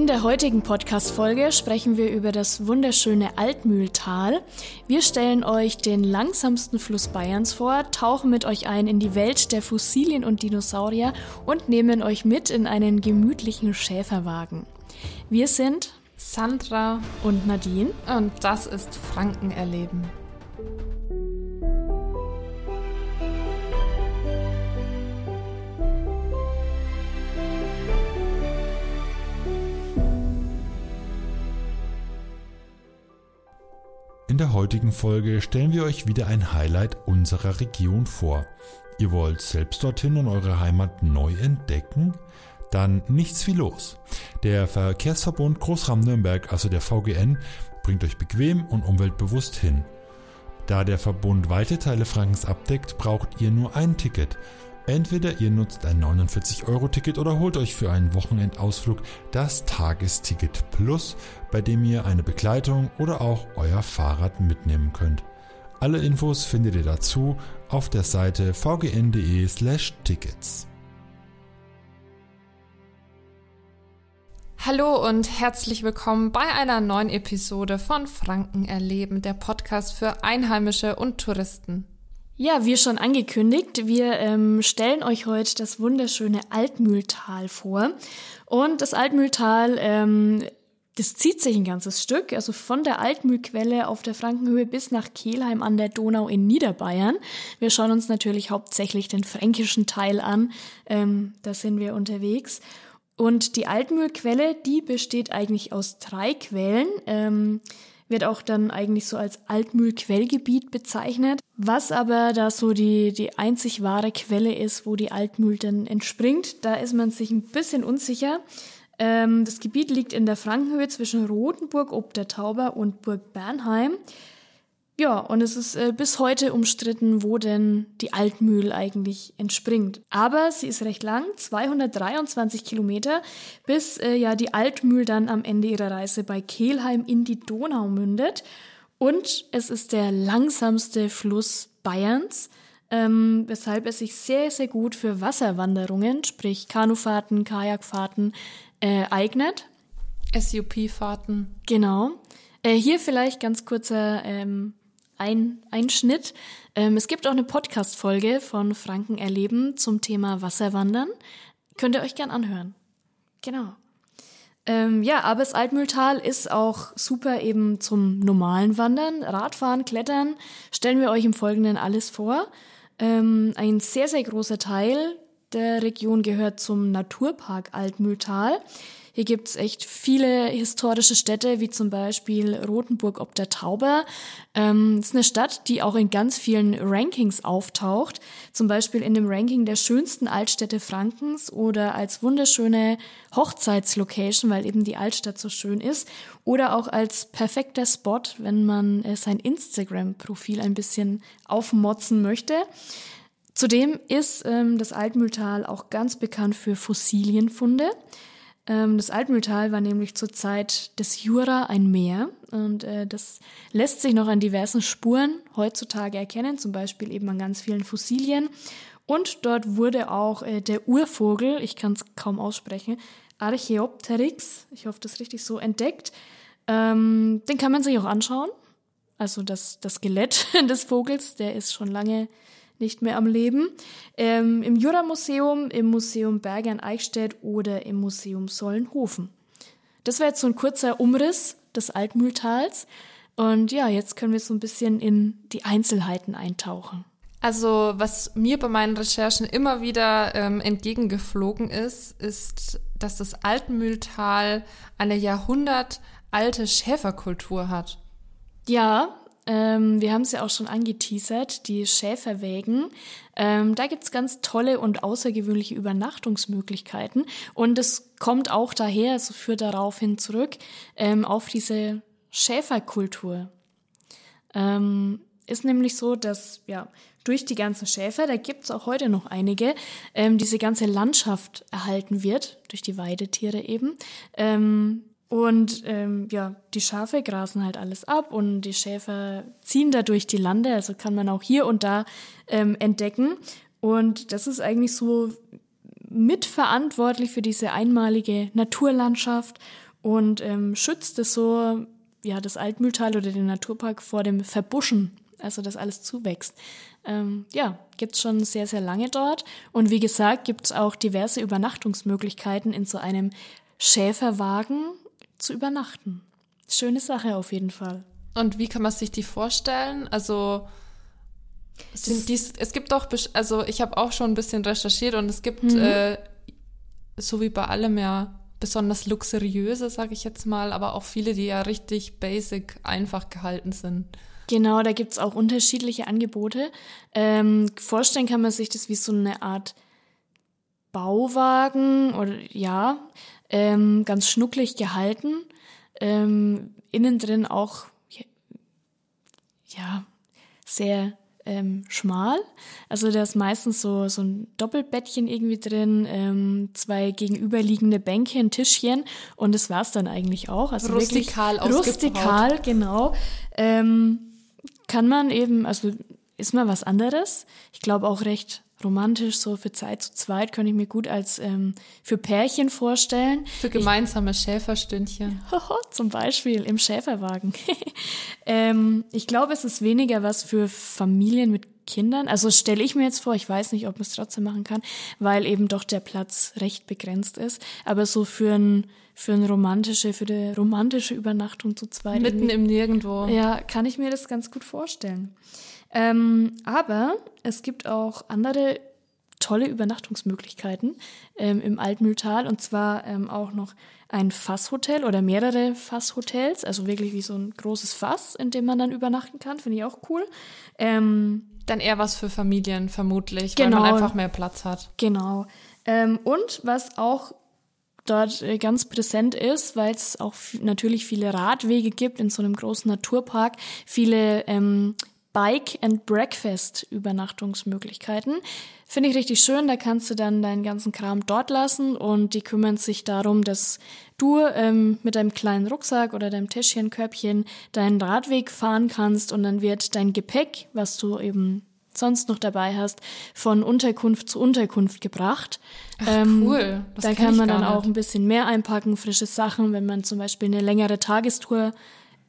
In der heutigen Podcast-Folge sprechen wir über das wunderschöne Altmühltal. Wir stellen euch den langsamsten Fluss Bayerns vor, tauchen mit euch ein in die Welt der Fossilien und Dinosaurier und nehmen euch mit in einen gemütlichen Schäferwagen. Wir sind Sandra und Nadine und das ist Franken erleben. Der heutigen Folge stellen wir euch wieder ein Highlight unserer Region vor. Ihr wollt selbst dorthin und eure Heimat neu entdecken? Dann nichts wie los. Der Verkehrsverbund Großraum-Nürnberg, also der VGN, bringt euch bequem und umweltbewusst hin. Da der Verbund weite Teile Frankens abdeckt, braucht ihr nur ein Ticket. Entweder ihr nutzt ein 49-Euro-Ticket oder holt euch für einen Wochenendausflug das Tagesticket Plus, bei dem ihr eine Begleitung oder auch euer Fahrrad mitnehmen könnt. Alle Infos findet ihr dazu auf der Seite vgn.de/tickets. Hallo und herzlich willkommen bei einer neuen Episode von Franken erleben, der Podcast für Einheimische und Touristen. Ja, wie schon angekündigt, wir ähm, stellen euch heute das wunderschöne Altmühltal vor. Und das Altmühltal, ähm, das zieht sich ein ganzes Stück, also von der Altmühlquelle auf der Frankenhöhe bis nach Kelheim an der Donau in Niederbayern. Wir schauen uns natürlich hauptsächlich den fränkischen Teil an, ähm, da sind wir unterwegs. Und die Altmühlquelle, die besteht eigentlich aus drei Quellen. Ähm, wird auch dann eigentlich so als Altmühl-Quellgebiet bezeichnet, was aber da so die, die einzig wahre Quelle ist, wo die Altmühl dann entspringt. Da ist man sich ein bisschen unsicher. Ähm, das Gebiet liegt in der Frankenhöhe zwischen Rothenburg ob der Tauber und Burg Bernheim. Ja, und es ist äh, bis heute umstritten, wo denn die Altmühl eigentlich entspringt. Aber sie ist recht lang, 223 Kilometer, bis äh, ja die Altmühl dann am Ende ihrer Reise bei Kelheim in die Donau mündet. Und es ist der langsamste Fluss Bayerns, ähm, weshalb es sich sehr, sehr gut für Wasserwanderungen, sprich Kanufahrten, Kajakfahrten, äh, eignet. SUP-Fahrten. Genau. Äh, hier vielleicht ganz kurzer ähm, ein, ein Schnitt. Ähm, es gibt auch eine Podcast-Folge von Franken erleben zum Thema Wasserwandern. Könnt ihr euch gern anhören. Genau. Ähm, ja, aber das Altmühltal ist auch super eben zum normalen Wandern, Radfahren, Klettern. Stellen wir euch im Folgenden alles vor. Ähm, ein sehr, sehr großer Teil der Region gehört zum Naturpark Altmühltal. Hier gibt's echt viele historische Städte, wie zum Beispiel Rothenburg ob der Tauber. Ähm, ist eine Stadt, die auch in ganz vielen Rankings auftaucht. Zum Beispiel in dem Ranking der schönsten Altstädte Frankens oder als wunderschöne Hochzeitslocation, weil eben die Altstadt so schön ist. Oder auch als perfekter Spot, wenn man äh, sein Instagram-Profil ein bisschen aufmotzen möchte. Zudem ist ähm, das Altmühltal auch ganz bekannt für Fossilienfunde. Ähm, das Altmühltal war nämlich zur Zeit des Jura ein Meer und äh, das lässt sich noch an diversen Spuren heutzutage erkennen, zum Beispiel eben an ganz vielen Fossilien. Und dort wurde auch äh, der Urvogel, ich kann es kaum aussprechen, Archaeopteryx, ich hoffe, das richtig so, entdeckt. Ähm, den kann man sich auch anschauen. Also das, das Skelett des Vogels, der ist schon lange nicht mehr am Leben. Ähm, Im Jura-Museum, im Museum Bergern Eichstätt oder im Museum Sollenhofen. Das war jetzt so ein kurzer Umriss des Altmühltals. Und ja, jetzt können wir so ein bisschen in die Einzelheiten eintauchen. Also, was mir bei meinen Recherchen immer wieder ähm, entgegengeflogen ist, ist, dass das Altmühltal eine jahrhundertalte Schäferkultur hat. Ja, ähm, wir haben es ja auch schon angeteasert, die Schäferwägen. Ähm, da gibt's ganz tolle und außergewöhnliche Übernachtungsmöglichkeiten. Und es kommt auch daher, also führt darauf hin zurück, ähm, auf diese Schäferkultur. Ähm, ist nämlich so, dass ja durch die ganzen Schäfer, da gibt's auch heute noch einige, ähm, diese ganze Landschaft erhalten wird, durch die Weidetiere eben. Und ähm, ja, die Schafe grasen halt alles ab und die Schäfer ziehen da durch die Lande, also kann man auch hier und da ähm, entdecken. Und das ist eigentlich so mitverantwortlich für diese einmalige Naturlandschaft und ähm, schützt es so, ja, das Altmühltal oder den Naturpark vor dem Verbuschen, also dass alles zuwächst. Ähm, ja, gibt's schon sehr, sehr lange dort. Und wie gesagt, gibt's auch diverse Übernachtungsmöglichkeiten in so einem Schäferwagen zu übernachten. Schöne Sache auf jeden Fall. Und wie kann man sich die vorstellen? Also sind dies, es gibt doch, also ich habe auch schon ein bisschen recherchiert und es gibt, mhm. äh, so wie bei allem ja, besonders luxuriöse, sage ich jetzt mal, aber auch viele, die ja richtig basic, einfach gehalten sind. Genau, da gibt's auch unterschiedliche Angebote. Ähm, vorstellen kann man sich das wie so eine Art Bauwagen oder ja, ähm, ganz schnucklig gehalten. Ähm, innen drin auch ja sehr ähm, schmal. Also da ist meistens so, so ein Doppelbettchen irgendwie drin, ähm, zwei gegenüberliegende Bänke, ein Tischchen und das war's dann eigentlich auch. Also rustikal wirklich rustikal, genau. Ähm, kann man eben, also ist mal was anderes. Ich glaube auch recht romantisch, so für Zeit zu zweit, könnte ich mir gut als ähm, für Pärchen vorstellen. Für gemeinsame ich, Schäferstündchen. Zum Beispiel im Schäferwagen. ähm, ich glaube, es ist weniger was für Familien mit Kindern. Also stelle ich mir jetzt vor, ich weiß nicht, ob man es trotzdem machen kann, weil eben doch der Platz recht begrenzt ist. Aber so für ein für eine romantische, für eine romantische Übernachtung zu zweit. Mitten im Nirgendwo. Ja, kann ich mir das ganz gut vorstellen. Ähm, aber es gibt auch andere tolle Übernachtungsmöglichkeiten ähm, im Altmühltal und zwar ähm, auch noch ein Fasshotel oder mehrere Fasshotels, also wirklich wie so ein großes Fass, in dem man dann übernachten kann, finde ich auch cool. Ähm, dann eher was für Familien vermutlich, genau, weil man einfach mehr Platz hat. Genau. Ähm, und was auch dort äh, ganz präsent ist, weil es auch natürlich viele Radwege gibt in so einem großen Naturpark, viele ähm, Bike and Breakfast Übernachtungsmöglichkeiten. Finde ich richtig schön. Da kannst du dann deinen ganzen Kram dort lassen und die kümmern sich darum, dass du ähm, mit deinem kleinen Rucksack oder deinem Täschchenkörbchen deinen Radweg fahren kannst und dann wird dein Gepäck, was du eben sonst noch dabei hast, von Unterkunft zu Unterkunft gebracht. Ach, ähm, cool. Das da kann man dann auch ein bisschen mehr einpacken, frische Sachen, wenn man zum Beispiel eine längere Tagestour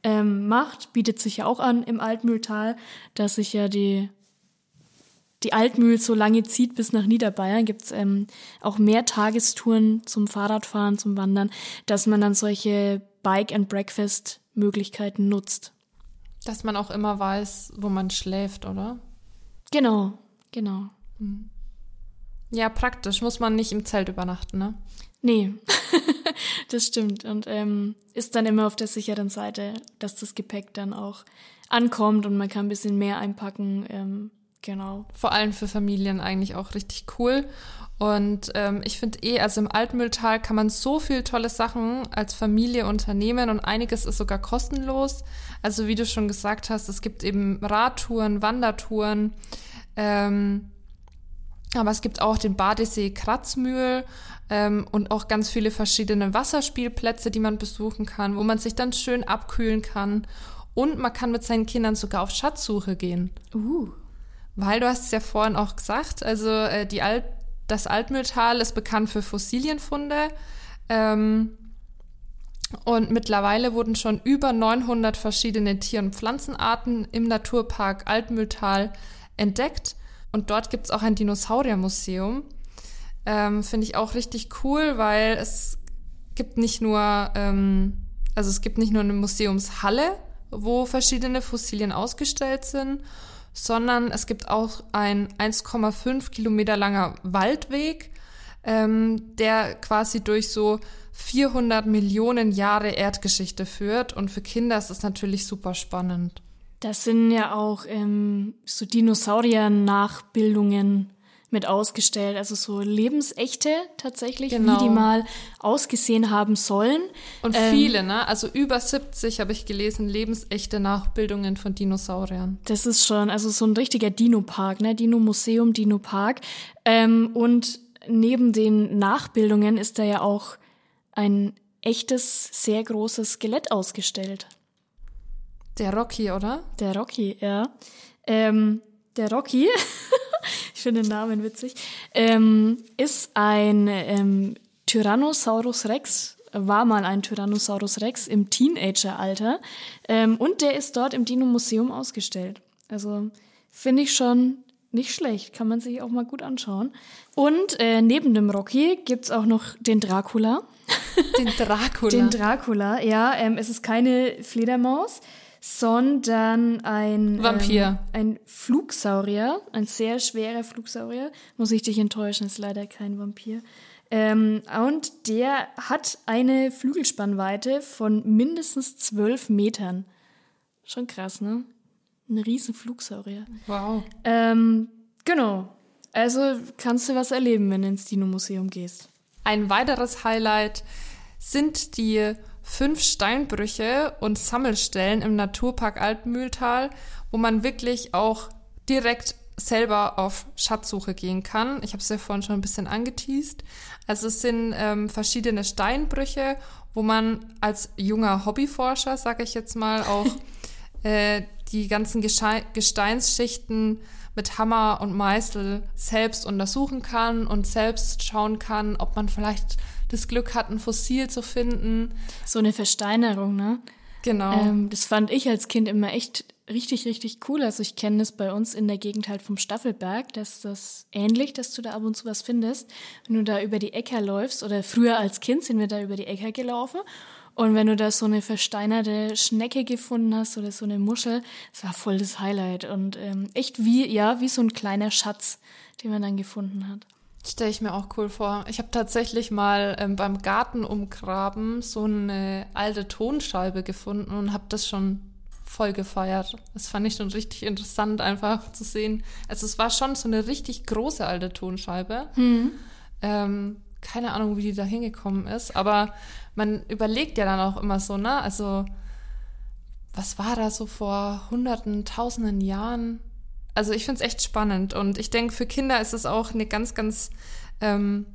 ähm, macht, bietet sich ja auch an im Altmühltal, dass sich ja die die Altmühl so lange zieht bis nach Niederbayern, gibt's ähm, auch mehr Tagestouren zum Fahrradfahren, zum Wandern, dass man dann solche Bike-and-Breakfast-Möglichkeiten nutzt. Dass man auch immer weiß, wo man schläft, oder? Genau, genau. Hm. Ja, praktisch. Muss man nicht im Zelt übernachten, ne? Nee, das stimmt. Und ähm, ist dann immer auf der sicheren Seite, dass das Gepäck dann auch ankommt und man kann ein bisschen mehr einpacken. Ähm, genau. Vor allem für Familien eigentlich auch richtig cool. Und ähm, ich finde eh, also im Altmühltal kann man so viel tolle Sachen als Familie unternehmen und einiges ist sogar kostenlos. Also wie du schon gesagt hast, es gibt eben Radtouren, Wandertouren. Ähm, aber es gibt auch den Badesee Kratzmühl ähm, und auch ganz viele verschiedene Wasserspielplätze, die man besuchen kann, wo man sich dann schön abkühlen kann. Und man kann mit seinen Kindern sogar auf Schatzsuche gehen. Uh. Weil du hast es ja vorhin auch gesagt, also äh, die Alt, das Altmühltal ist bekannt für Fossilienfunde. Ähm, und mittlerweile wurden schon über 900 verschiedene Tier- und Pflanzenarten im Naturpark Altmühltal entdeckt. Und dort gibt es auch ein Dinosauriermuseum. Ähm, Finde ich auch richtig cool, weil es gibt nicht nur, ähm, also es gibt nicht nur eine Museumshalle, wo verschiedene Fossilien ausgestellt sind, sondern es gibt auch ein 1,5 Kilometer langer Waldweg, ähm, der quasi durch so 400 Millionen Jahre Erdgeschichte führt. Und für Kinder ist das natürlich super spannend. Das sind ja auch ähm, so Dinosaurier-Nachbildungen mit ausgestellt, also so lebensechte tatsächlich, genau. wie die mal ausgesehen haben sollen. Und ähm, viele, ne? Also über 70 habe ich gelesen, lebensechte Nachbildungen von Dinosauriern. Das ist schon, also so ein richtiger Dino-Park, ne? Dino-Museum, Dino-Park. Ähm, und neben den Nachbildungen ist da ja auch ein echtes, sehr großes Skelett ausgestellt. Der Rocky, oder? Der Rocky, ja. Ähm, der Rocky, ich finde den Namen witzig, ähm, ist ein ähm, Tyrannosaurus Rex war mal ein Tyrannosaurus Rex im Teenageralter ähm, und der ist dort im Dino-Museum ausgestellt. Also finde ich schon nicht schlecht, kann man sich auch mal gut anschauen. Und äh, neben dem Rocky gibt's auch noch den Dracula. Den Dracula. den Dracula, ja. Ähm, es ist keine Fledermaus, sondern ein Vampir. Ähm, ein Flugsaurier, ein sehr schwerer Flugsaurier. Muss ich dich enttäuschen, ist leider kein Vampir. Ähm, und der hat eine Flügelspannweite von mindestens zwölf Metern. Schon krass, ne? Ein riesen Flugsaurier. Wow. Ähm, genau. Also kannst du was erleben, wenn du ins Dino-Museum gehst. Ein weiteres Highlight sind die fünf Steinbrüche und Sammelstellen im Naturpark Altmühltal, wo man wirklich auch direkt selber auf Schatzsuche gehen kann. Ich habe es ja vorhin schon ein bisschen angeteased. Also es sind ähm, verschiedene Steinbrüche, wo man als junger Hobbyforscher, sage ich jetzt mal, auch äh, die ganzen Gesche Gesteinsschichten mit Hammer und Meißel selbst untersuchen kann und selbst schauen kann, ob man vielleicht das Glück hat, ein Fossil zu finden. So eine Versteinerung, ne? Genau. Ähm, das fand ich als Kind immer echt richtig, richtig cool. Also ich kenne das bei uns in der Gegend halt vom Staffelberg, dass das ähnlich, dass du da ab und zu was findest. Wenn du da über die Äcker läufst, oder früher als Kind sind wir da über die Äcker gelaufen und wenn du da so eine versteinerte Schnecke gefunden hast oder so eine Muschel, das war voll das Highlight und ähm, echt wie, ja, wie so ein kleiner Schatz, den man dann gefunden hat. Stelle ich mir auch cool vor. Ich habe tatsächlich mal ähm, beim Gartenumgraben so eine alte Tonscheibe gefunden und habe das schon voll gefeiert. Das fand ich schon richtig interessant, einfach zu sehen. Also es war schon so eine richtig große alte Tonscheibe. Hm. Ähm, keine Ahnung, wie die da hingekommen ist, aber man überlegt ja dann auch immer so, ne? Also, was war da so vor hunderten, tausenden Jahren? Also, ich finde es echt spannend und ich denke, für Kinder ist es auch eine ganz, ganz ähm,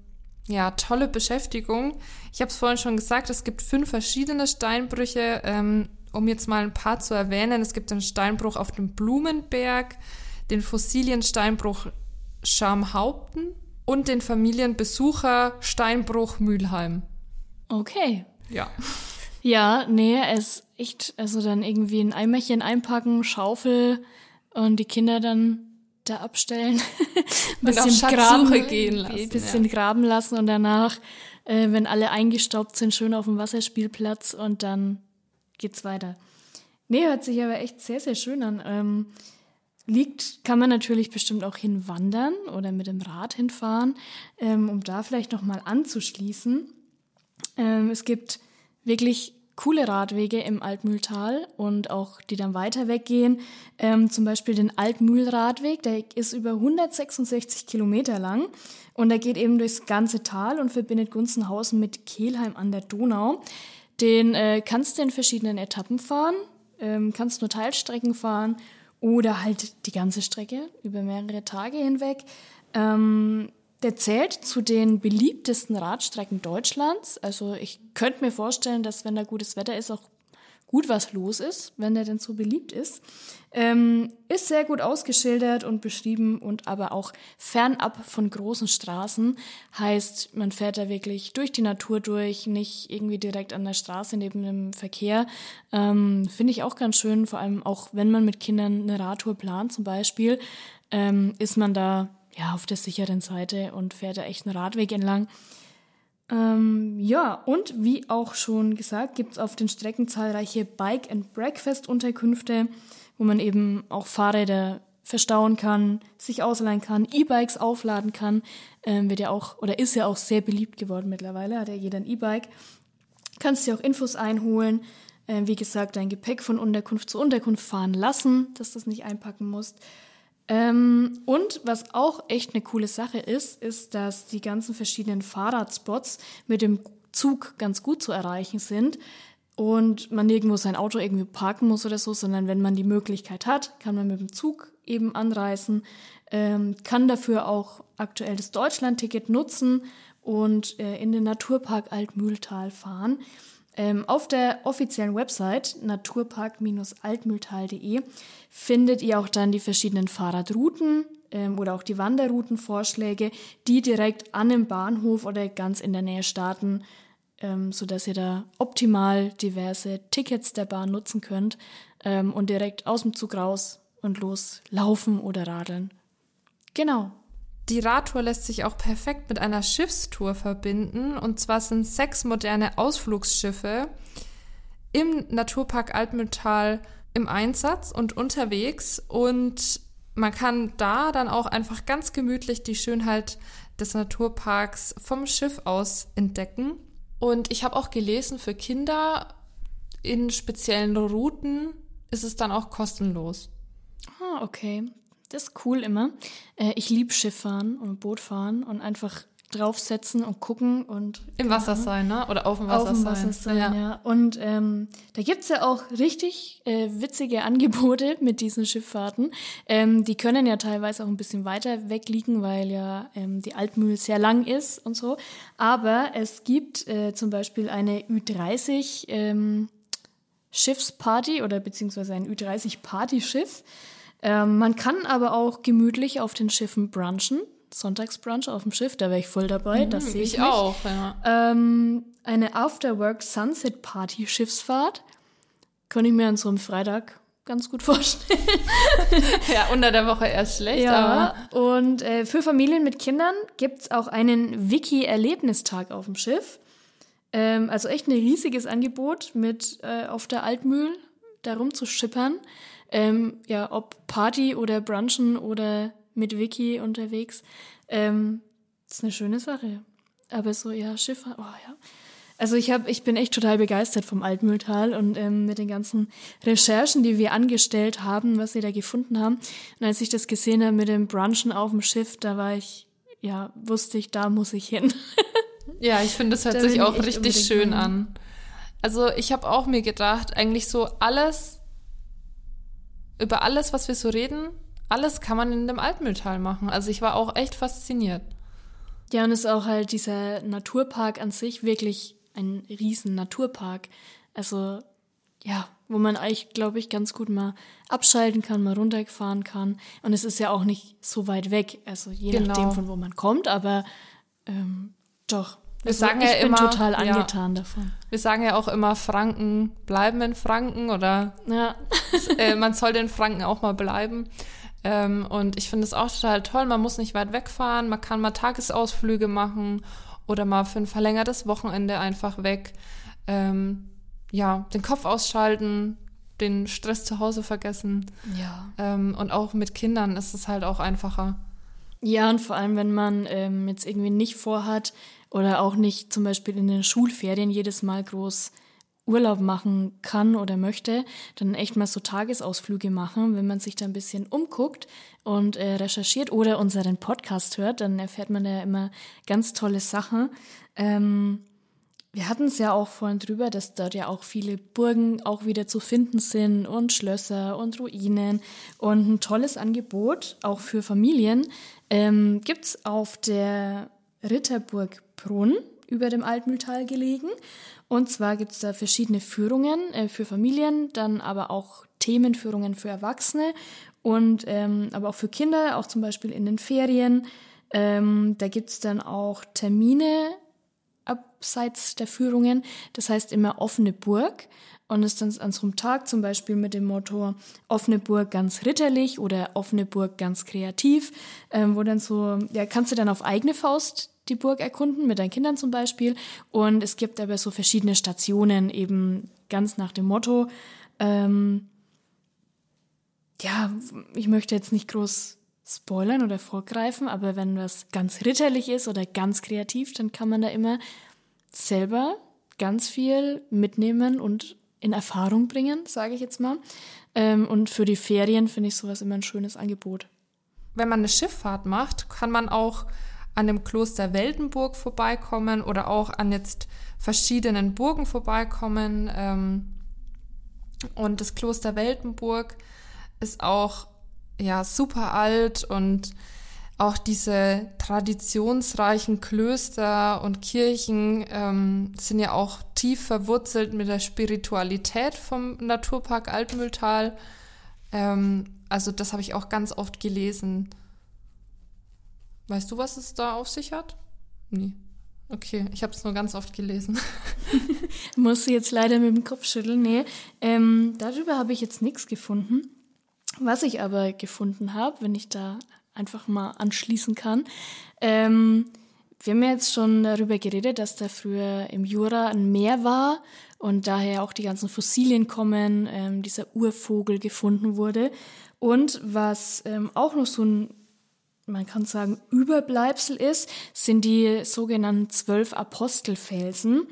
ja, tolle Beschäftigung. Ich habe es vorhin schon gesagt, es gibt fünf verschiedene Steinbrüche. Ähm, um jetzt mal ein paar zu erwähnen, es gibt den Steinbruch auf dem Blumenberg, den Fossiliensteinbruch Schamhaupten und den Familienbesucher Steinbruch Mülheim. Okay. Ja. Ja, nee, es echt, also dann irgendwie ein Eimerchen einpacken, Schaufel und die Kinder dann da abstellen, ein bisschen graben, gehen lassen, ein bisschen ja. graben lassen und danach, äh, wenn alle eingestaubt sind, schön auf dem Wasserspielplatz und dann geht's weiter. Nee, hört sich aber echt sehr, sehr schön an. Ähm, liegt, kann man natürlich bestimmt auch hinwandern oder mit dem Rad hinfahren, ähm, um da vielleicht nochmal anzuschließen. Ähm, es gibt wirklich coole Radwege im Altmühltal und auch die dann weiter weggehen. Ähm, zum Beispiel den Altmühlradweg, der ist über 166 Kilometer lang und der geht eben durchs ganze Tal und verbindet Gunzenhausen mit Kehlheim an der Donau. Den äh, kannst du in verschiedenen Etappen fahren, ähm, kannst nur Teilstrecken fahren oder halt die ganze Strecke über mehrere Tage hinweg. Ähm, der zählt zu den beliebtesten Radstrecken Deutschlands. Also ich könnte mir vorstellen, dass wenn da gutes Wetter ist, auch gut was los ist, wenn der denn so beliebt ist. Ähm, ist sehr gut ausgeschildert und beschrieben und aber auch fernab von großen Straßen. Heißt, man fährt da wirklich durch die Natur durch, nicht irgendwie direkt an der Straße neben dem Verkehr. Ähm, Finde ich auch ganz schön, vor allem auch wenn man mit Kindern eine Radtour plant zum Beispiel, ähm, ist man da ja, auf der sicheren Seite und fährt da echt einen Radweg entlang. Ähm, ja, und wie auch schon gesagt, gibt es auf den Strecken zahlreiche Bike- and Breakfast-Unterkünfte, wo man eben auch Fahrräder verstauen kann, sich ausleihen kann, E-Bikes aufladen kann. Ähm, wird ja auch, oder ist ja auch sehr beliebt geworden mittlerweile, hat ja jeder ein E-Bike. Kannst dir auch Infos einholen. Ähm, wie gesagt, dein Gepäck von Unterkunft zu Unterkunft fahren lassen, dass du das nicht einpacken musst. Ähm, und was auch echt eine coole Sache ist, ist, dass die ganzen verschiedenen Fahrradspots mit dem Zug ganz gut zu erreichen sind und man nirgendwo sein Auto irgendwie parken muss oder so, sondern wenn man die Möglichkeit hat, kann man mit dem Zug eben anreisen, ähm, kann dafür auch aktuell das Deutschland-Ticket nutzen und äh, in den Naturpark Altmühltal fahren. Ähm, auf der offiziellen Website naturpark-altmühltal.de findet ihr auch dann die verschiedenen Fahrradrouten ähm, oder auch die Wanderroutenvorschläge, die direkt an dem Bahnhof oder ganz in der Nähe starten. ähm, sodass ihr da optimal diverse Tickets der Bahn nutzen könnt ähm, und direkt aus dem Zug raus und los laufen oder radeln. Genau. Die Radtour lässt sich auch perfekt mit einer Schiffstour verbinden. Und zwar sind sechs moderne Ausflugsschiffe im Naturpark Altmühltal im Einsatz und unterwegs. Und man kann da dann auch einfach ganz gemütlich die Schönheit des Naturparks vom Schiff aus entdecken. Und ich habe auch gelesen, für Kinder in speziellen Routen ist es dann auch kostenlos. Ah, okay. Das ist cool immer. Äh, ich liebe Schifffahren und Bootfahren und einfach draufsetzen und gucken und im Wasser sein, ne? Oder auf dem Wasser, auf dem Wasser sein. ja. ja. Und ähm, da gibt's ja auch richtig äh, witzige Angebote mit diesen Schifffahrten. Ähm, die können ja teilweise auch ein bisschen weiter weg liegen, weil ja ähm, die Altmühl sehr lang ist und so. Aber es gibt äh, zum Beispiel eine Ü30 ähm, Schiffsparty oder beziehungsweise ein Ü30-Partyschiff. Ähm, man kann aber auch gemütlich auf den Schiffen brunchen. Sonntagsbrunch auf dem Schiff, da wäre ich voll dabei, mhm, das sehe ich. Ich auch, ja. Ähm, eine Afterwork Sunset Party Schiffsfahrt. Könnte ich mir an so einem Freitag ganz gut vorstellen. ja, unter der Woche erst schlecht, ja, aber. Und äh, für Familien mit Kindern gibt es auch einen Wiki-Erlebnistag auf dem Schiff. Ähm, also echt ein riesiges Angebot mit äh, auf der Altmühl da rumzuschippern. Ähm, ja, ob Party oder Brunchen oder mit Vicky unterwegs. Ähm, das ist eine schöne Sache. Aber so, ja, Schifffahrt, oh ja. Also ich habe, ich bin echt total begeistert vom Altmühltal und ähm, mit den ganzen Recherchen, die wir angestellt haben, was sie da gefunden haben. Und als ich das gesehen habe mit dem Brunchen auf dem Schiff, da war ich, ja, wusste ich, da muss ich hin. ja, ich finde, das hört da sich auch richtig schön an. Also ich habe auch mir gedacht, eigentlich so alles, über alles, was wir so reden, alles kann man in dem Altmühltal machen. Also ich war auch echt fasziniert. Ja, und es ist auch halt dieser Naturpark an sich wirklich ein riesen Naturpark. Also ja, wo man eigentlich, glaube ich, ganz gut mal abschalten kann, mal runterfahren kann. Und es ist ja auch nicht so weit weg, also je genau. nachdem, von wo man kommt, aber ähm, doch. Wir also sagen ich ja bin immer, total angetan ja, davon. Wir sagen ja auch immer, Franken bleiben in Franken oder ja. äh, man soll den Franken auch mal bleiben. Ähm, und ich finde es auch total toll. Man muss nicht weit wegfahren, man kann mal Tagesausflüge machen oder mal für ein verlängertes Wochenende einfach weg. Ähm, ja, den Kopf ausschalten, den Stress zu Hause vergessen. Ja. Ähm, und auch mit Kindern ist es halt auch einfacher. Ja, und vor allem, wenn man ähm, jetzt irgendwie nicht vorhat oder auch nicht zum Beispiel in den Schulferien jedes Mal groß Urlaub machen kann oder möchte, dann echt mal so Tagesausflüge machen. Wenn man sich da ein bisschen umguckt und äh, recherchiert oder unseren Podcast hört, dann erfährt man ja immer ganz tolle Sachen. Ähm, wir hatten es ja auch vorhin drüber, dass dort ja auch viele Burgen auch wieder zu finden sind und Schlösser und Ruinen und ein tolles Angebot auch für Familien ähm, gibt auf der Ritterburg Brunn über dem Altmühltal gelegen. Und zwar gibt es da verschiedene Führungen äh, für Familien, dann aber auch Themenführungen für Erwachsene und ähm, aber auch für Kinder, auch zum Beispiel in den Ferien. Ähm, da gibt es dann auch Termine abseits der Führungen, das heißt immer offene Burg und ist dann an so einem Tag zum Beispiel mit dem Motto offene Burg ganz ritterlich oder offene Burg ganz kreativ, ähm, wo dann so, ja, kannst du dann auf eigene Faust die Burg erkunden, mit deinen Kindern zum Beispiel. Und es gibt aber so verschiedene Stationen, eben ganz nach dem Motto. Ähm, ja, ich möchte jetzt nicht groß spoilern oder vorgreifen, aber wenn was ganz ritterlich ist oder ganz kreativ, dann kann man da immer selber ganz viel mitnehmen und in Erfahrung bringen, sage ich jetzt mal. Ähm, und für die Ferien finde ich sowas immer ein schönes Angebot. Wenn man eine Schifffahrt macht, kann man auch an dem Kloster Weldenburg vorbeikommen oder auch an jetzt verschiedenen Burgen vorbeikommen. Ähm, und das Kloster Weldenburg ist auch ja super alt und auch diese traditionsreichen Klöster und Kirchen ähm, sind ja auch tief verwurzelt mit der Spiritualität vom Naturpark Altmühltal. Ähm, also das habe ich auch ganz oft gelesen. Weißt du, was es da auf sich hat? Nee. Okay, ich habe es nur ganz oft gelesen. Muss jetzt leider mit dem Kopf schütteln. Nee, ähm, darüber habe ich jetzt nichts gefunden. Was ich aber gefunden habe, wenn ich da einfach mal anschließen kann, ähm, wir haben ja jetzt schon darüber geredet, dass da früher im Jura ein Meer war und daher auch die ganzen Fossilien kommen, ähm, dieser Urvogel gefunden wurde. Und was ähm, auch noch so ein man kann sagen, Überbleibsel ist, sind die sogenannten zwölf Apostelfelsen.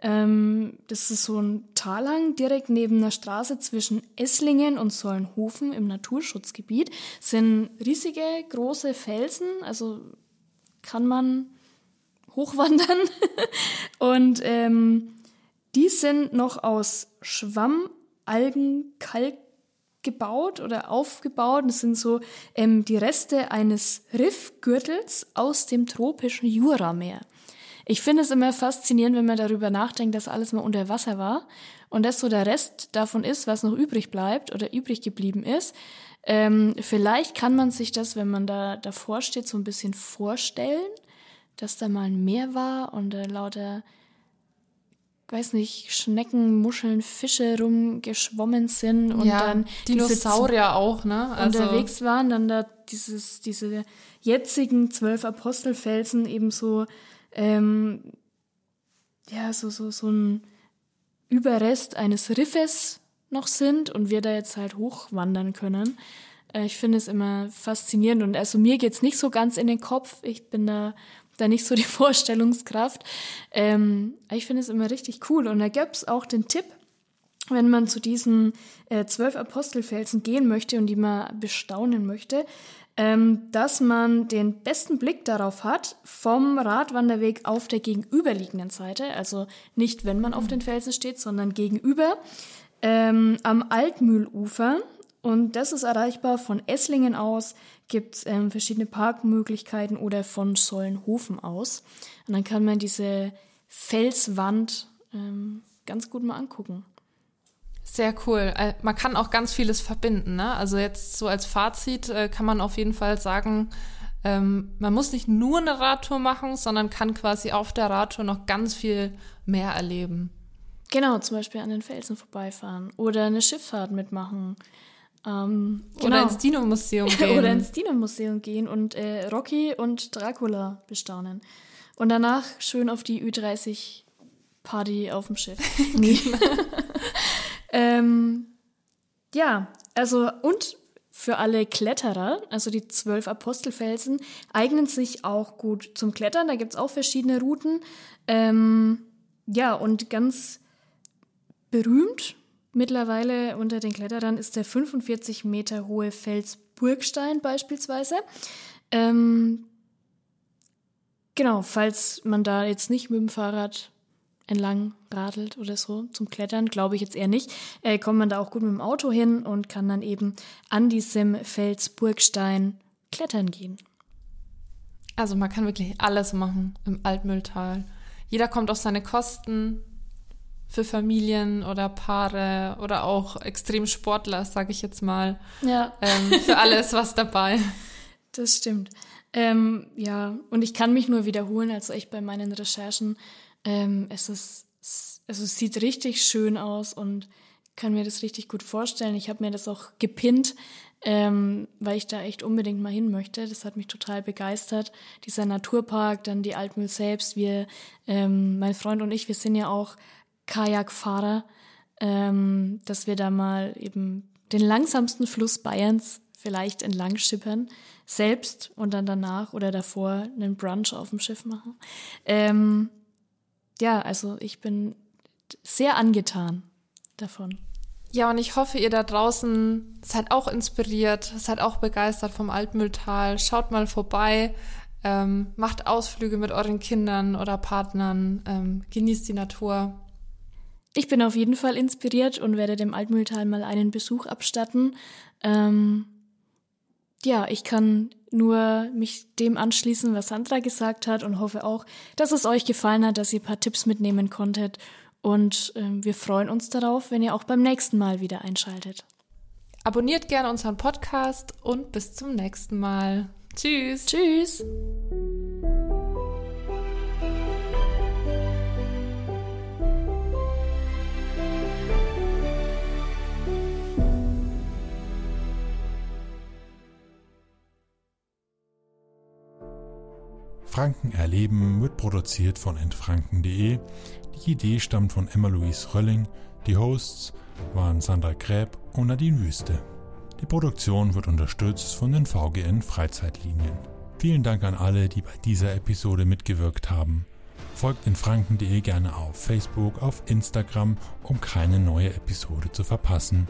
Ähm, das ist so ein Talhang direkt neben der Straße zwischen Esslingen und Sollenhofen im Naturschutzgebiet. Sind riesige, große Felsen, also kann man hochwandern. und ähm, die sind noch aus Schwamm, Algen, Kalk, gebaut oder aufgebaut. Das sind so ähm, die Reste eines Riffgürtels aus dem tropischen Jurameer. Ich finde es immer faszinierend, wenn man darüber nachdenkt, dass alles mal unter Wasser war und das so der Rest davon ist, was noch übrig bleibt oder übrig geblieben ist. Ähm, vielleicht kann man sich das, wenn man da davor steht, so ein bisschen vorstellen, dass da mal ein Meer war und äh, lauter weiß nicht, Schnecken, Muscheln, Fische rumgeschwommen sind und ja, dann Dinosaurier auch, ne? Also unterwegs waren, dann da dieses, diese jetzigen zwölf Apostelfelsen eben so, ähm, ja, so, so, so ein Überrest eines Riffes noch sind und wir da jetzt halt hochwandern können. Äh, ich finde es immer faszinierend und also mir geht's nicht so ganz in den Kopf. Ich bin da da nicht so die Vorstellungskraft. Ähm, ich finde es immer richtig cool. Und da gab es auch den Tipp, wenn man zu diesen äh, zwölf Apostelfelsen gehen möchte und die mal bestaunen möchte, ähm, dass man den besten Blick darauf hat vom Radwanderweg auf der gegenüberliegenden Seite, also nicht wenn man auf mhm. den Felsen steht, sondern gegenüber ähm, am Altmühlufer. Und das ist erreichbar von Esslingen aus, gibt es ähm, verschiedene Parkmöglichkeiten oder von Sollenhofen aus. Und dann kann man diese Felswand ähm, ganz gut mal angucken. Sehr cool. Äh, man kann auch ganz vieles verbinden. Ne? Also jetzt so als Fazit äh, kann man auf jeden Fall sagen, ähm, man muss nicht nur eine Radtour machen, sondern kann quasi auf der Radtour noch ganz viel mehr erleben. Genau, zum Beispiel an den Felsen vorbeifahren oder eine Schifffahrt mitmachen. Ähm, genau. Oder ins Dino-Museum gehen. Oder ins Dino-Museum gehen und äh, Rocky und Dracula bestaunen. Und danach schön auf die Ü30-Party auf dem Schiff. nee. Ähm, ja, also und für alle Kletterer, also die zwölf Apostelfelsen, eignen sich auch gut zum Klettern. Da gibt es auch verschiedene Routen. Ähm, ja, und ganz berühmt Mittlerweile unter den Kletterern ist der 45 Meter hohe Fels Burgstein beispielsweise. Ähm, genau, falls man da jetzt nicht mit dem Fahrrad entlang radelt oder so zum Klettern, glaube ich jetzt eher nicht, äh, kommt man da auch gut mit dem Auto hin und kann dann eben an diesem Fels Burgstein klettern gehen. Also man kann wirklich alles machen im Altmühltal. Jeder kommt auf seine Kosten, für Familien oder Paare oder auch Extremsportler, sage ich jetzt mal. Ja. Ähm, für alles was dabei. Das stimmt. Ähm, ja, und ich kann mich nur wiederholen, also ich bei meinen Recherchen, ähm, es ist, also es sieht richtig schön aus und kann mir das richtig gut vorstellen. Ich habe mir das auch gepinnt, ähm, weil ich da echt unbedingt mal hin möchte. Das hat mich total begeistert. Dieser Naturpark, dann die Altmühl selbst. Wir, ähm, mein Freund und ich, wir sind ja auch Kajakfahrer, ähm, dass wir da mal eben den langsamsten Fluss Bayerns vielleicht entlang schippern, selbst und dann danach oder davor einen Brunch auf dem Schiff machen. Ähm, ja, also ich bin sehr angetan davon. Ja, und ich hoffe, ihr da draußen seid auch inspiriert, seid auch begeistert vom Altmühltal. Schaut mal vorbei, ähm, macht Ausflüge mit euren Kindern oder Partnern, ähm, genießt die Natur. Ich bin auf jeden Fall inspiriert und werde dem Altmühltal mal einen Besuch abstatten. Ähm, ja, ich kann nur mich dem anschließen, was Sandra gesagt hat und hoffe auch, dass es euch gefallen hat, dass ihr ein paar Tipps mitnehmen konntet. Und ähm, wir freuen uns darauf, wenn ihr auch beim nächsten Mal wieder einschaltet. Abonniert gerne unseren Podcast und bis zum nächsten Mal. Tschüss. Tschüss. Franken erleben wird produziert von entfranken.de. Die Idee stammt von Emma-Louise Rölling. Die Hosts waren Sandra Gräb und Nadine Wüste. Die Produktion wird unterstützt von den VGN Freizeitlinien. Vielen Dank an alle, die bei dieser Episode mitgewirkt haben. Folgt in franken.de gerne auf Facebook, auf Instagram, um keine neue Episode zu verpassen.